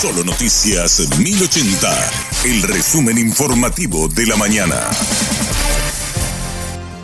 Solo Noticias 1080, el resumen informativo de la mañana.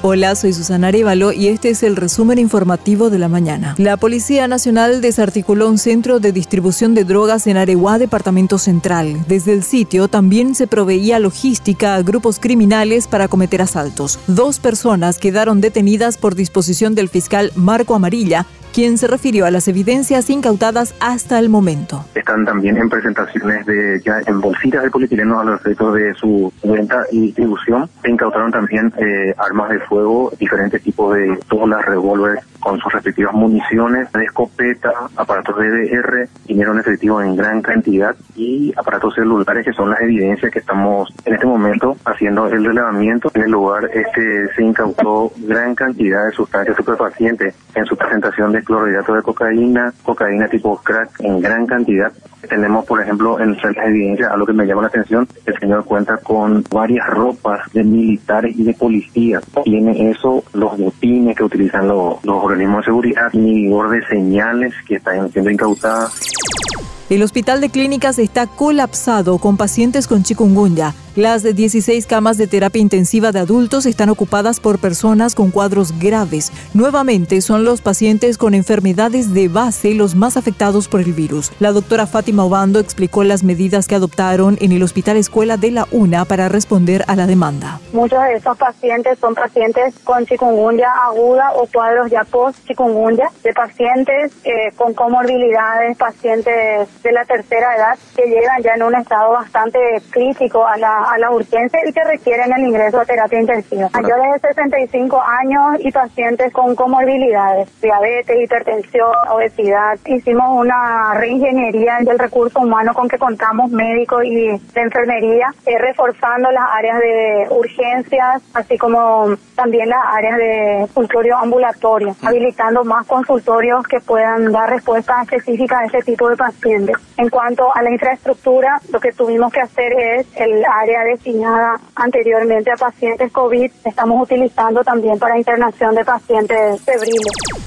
Hola, soy Susana Arevalo y este es el resumen informativo de la mañana. La Policía Nacional desarticuló un centro de distribución de drogas en Areguá, Departamento Central. Desde el sitio también se proveía logística a grupos criminales para cometer asaltos. Dos personas quedaron detenidas por disposición del fiscal Marco Amarilla quien se refirió a las evidencias incautadas hasta el momento. Están también en presentaciones de ya en bolsitas de polietileno a los efectos de su venta y distribución. Se incautaron también eh, armas de fuego, diferentes tipos de las revólveres con sus respectivas municiones, de escopeta, aparatos de DR, dinero en efectivo en gran cantidad y aparatos celulares que son las evidencias que estamos en este momento haciendo el relevamiento. En el lugar este se incautó gran cantidad de sustancias superfacientes en su presentación de clorhidrato de cocaína, cocaína tipo crack en gran cantidad. Tenemos, por ejemplo, en las evidencias, a lo que me llama la atención, el señor cuenta con varias ropas de militares y de policías. Tiene eso, los botines que utilizan los, organismos de seguridad, y de señales que están siendo incautadas. El hospital de clínicas está colapsado con pacientes con chikungunya. Las 16 camas de terapia intensiva de adultos están ocupadas por personas con cuadros graves. Nuevamente son los pacientes con enfermedades de base los más afectados por el virus. La doctora Fátima Obando explicó las medidas que adoptaron en el Hospital Escuela de la UNA para responder a la demanda. Muchos de esos pacientes son pacientes con chikungunya aguda o cuadros ya post chikungunya, de pacientes eh, con comorbilidades, pacientes de la tercera edad que llegan ya en un estado bastante crítico a la a la urgencia y que requieren el ingreso a terapia intensiva. Mayores de 65 años y pacientes con comorbilidades, diabetes, hipertensión, obesidad. Hicimos una reingeniería del recurso humano con que contamos médicos y de enfermería, eh, reforzando las áreas de urgencias, así como también las áreas de consultorio ambulatorio, habilitando más consultorios que puedan dar respuestas específicas a este tipo de pacientes. En cuanto a la infraestructura, lo que tuvimos que hacer es el área destinada anteriormente a pacientes COVID, estamos utilizando también para internación de pacientes febriles.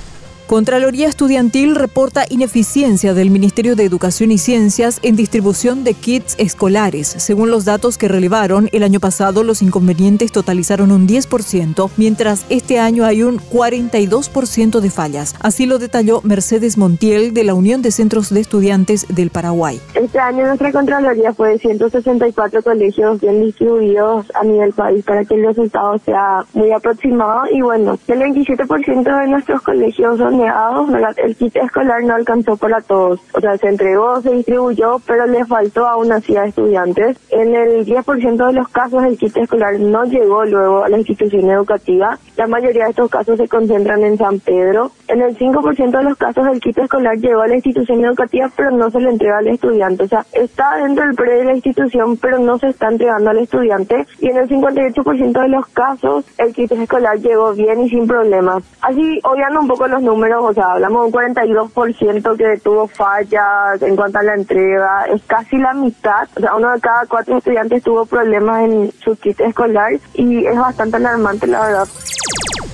Contraloría Estudiantil reporta ineficiencia del Ministerio de Educación y Ciencias en distribución de kits escolares. Según los datos que relevaron, el año pasado los inconvenientes totalizaron un 10%, mientras este año hay un 42% de fallas. Así lo detalló Mercedes Montiel de la Unión de Centros de Estudiantes del Paraguay. Este año nuestra Contraloría fue de 164 colegios bien distribuidos a nivel país para que el resultado sea muy aproximado y bueno, el 27% de nuestros colegios son el kit escolar no alcanzó para todos. O sea, se entregó, se distribuyó, pero le faltó aún así a estudiantes. En el 10% de los casos el kit escolar no llegó luego a la institución educativa. La mayoría de estos casos se concentran en San Pedro. En el 5% de los casos el kit escolar llegó a la institución educativa, pero no se le entrega al estudiante. O sea, está dentro del pre de la institución, pero no se está entregando al estudiante. Y en el 58% de los casos el kit escolar llegó bien y sin problemas. Así, obviando un poco los números, o sea, hablamos de un 42% que tuvo fallas en cuanto a la entrega, es casi la mitad, o sea, uno de cada cuatro estudiantes tuvo problemas en su kit escolar y es bastante alarmante la verdad.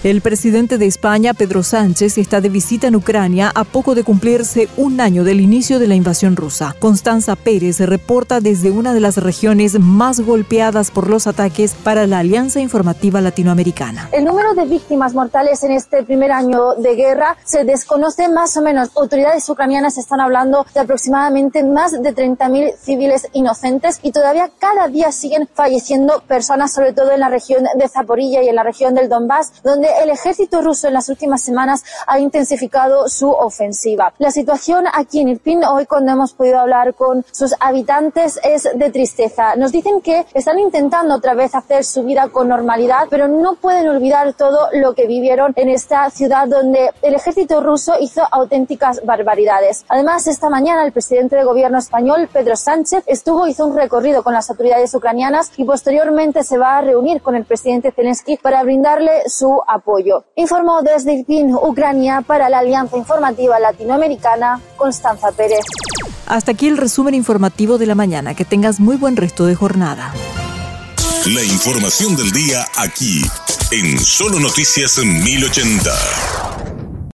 El presidente de España, Pedro Sánchez, está de visita en Ucrania a poco de cumplirse un año del inicio de la invasión rusa. Constanza Pérez reporta desde una de las regiones más golpeadas por los ataques para la Alianza Informativa Latinoamericana. El número de víctimas mortales en este primer año de guerra se desconoce más o menos. Autoridades ucranianas están hablando de aproximadamente más de 30.000 civiles inocentes y todavía cada día siguen falleciendo personas, sobre todo en la región de Zaporilla y en la región del Donbass, donde el ejército ruso en las últimas semanas ha intensificado su ofensiva. La situación aquí en Irpin, hoy cuando hemos podido hablar con sus habitantes, es de tristeza. Nos dicen que están intentando otra vez hacer su vida con normalidad, pero no pueden olvidar todo lo que vivieron en esta ciudad donde el ejército ruso hizo auténticas barbaridades. Además, esta mañana el presidente de gobierno español, Pedro Sánchez, estuvo, hizo un recorrido con las autoridades ucranianas y posteriormente se va a reunir con el presidente Zelensky para brindarle su apoyo apoyo. Informó desde Irpin, Ucrania, para la Alianza Informativa Latinoamericana, Constanza Pérez. Hasta aquí el resumen informativo de la mañana. Que tengas muy buen resto de jornada. La información del día aquí, en Solo Noticias 1080.